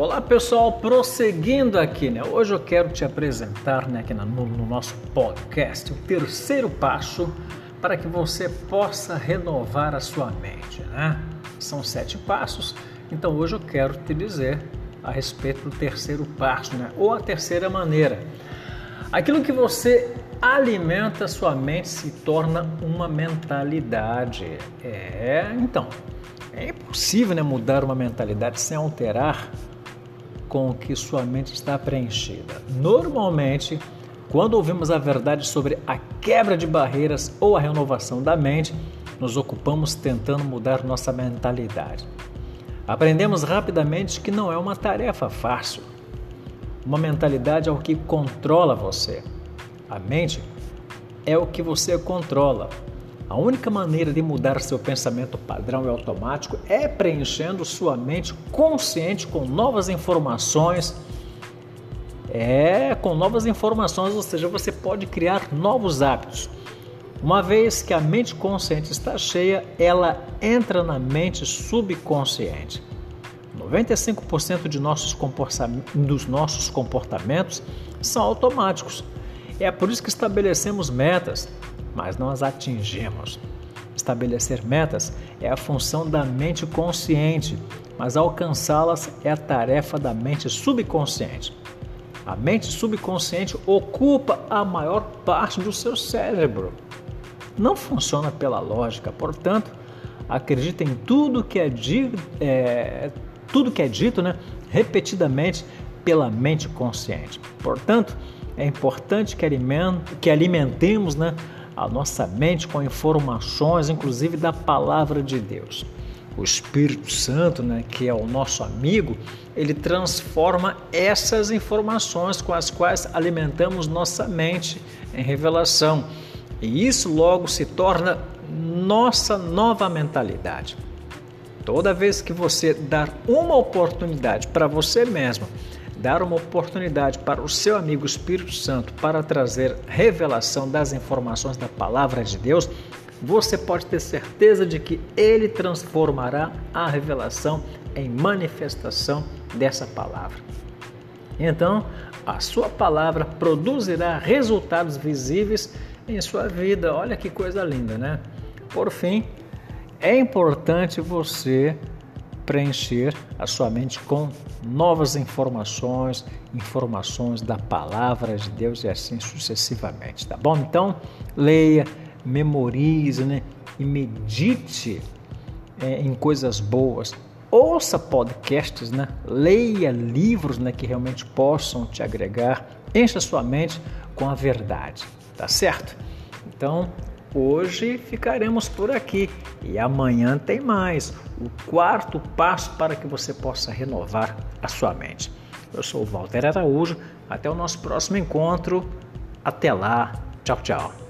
Olá pessoal, prosseguindo aqui, né? Hoje eu quero te apresentar né, aqui no, no nosso podcast o terceiro passo para que você possa renovar a sua mente, né? São sete passos, então hoje eu quero te dizer a respeito do terceiro passo, né? Ou a terceira maneira. Aquilo que você alimenta sua mente se torna uma mentalidade. É, então, é impossível né, mudar uma mentalidade sem alterar com o que sua mente está preenchida. Normalmente, quando ouvimos a verdade sobre a quebra de barreiras ou a renovação da mente, nos ocupamos tentando mudar nossa mentalidade. Aprendemos rapidamente que não é uma tarefa fácil. Uma mentalidade é o que controla você. A mente é o que você controla. A única maneira de mudar seu pensamento padrão e automático é preenchendo sua mente consciente com novas informações. É, com novas informações, ou seja, você pode criar novos hábitos. Uma vez que a mente consciente está cheia, ela entra na mente subconsciente. 95% de nossos dos nossos comportamentos são automáticos. É por isso que estabelecemos metas, mas não as atingimos. Estabelecer metas é a função da mente consciente, mas alcançá-las é a tarefa da mente subconsciente. A mente subconsciente ocupa a maior parte do seu cérebro. Não funciona pela lógica, portanto, acredita em tudo que é, dito, é, tudo que é dito né, repetidamente pela mente consciente. Portanto, é importante que, que alimentemos né, a nossa mente com informações, inclusive da palavra de Deus. O Espírito Santo, né, que é o nosso amigo, ele transforma essas informações com as quais alimentamos nossa mente em revelação. E isso logo se torna nossa nova mentalidade. Toda vez que você dar uma oportunidade para você mesmo dar uma oportunidade para o seu amigo Espírito Santo para trazer revelação das informações da palavra de Deus, você pode ter certeza de que ele transformará a revelação em manifestação dessa palavra. Então, a sua palavra produzirá resultados visíveis em sua vida. Olha que coisa linda, né? Por fim, é importante você preencher a sua mente com novas informações, informações da palavra de Deus e assim sucessivamente, tá bom? Então, leia, memorize, né? E medite é, em coisas boas. Ouça podcasts, né? Leia livros, né? Que realmente possam te agregar. Encha sua mente com a verdade, tá certo? Então, Hoje ficaremos por aqui e amanhã tem mais o quarto passo para que você possa renovar a sua mente. Eu sou o Walter Araújo, até o nosso próximo encontro. Até lá, tchau, tchau.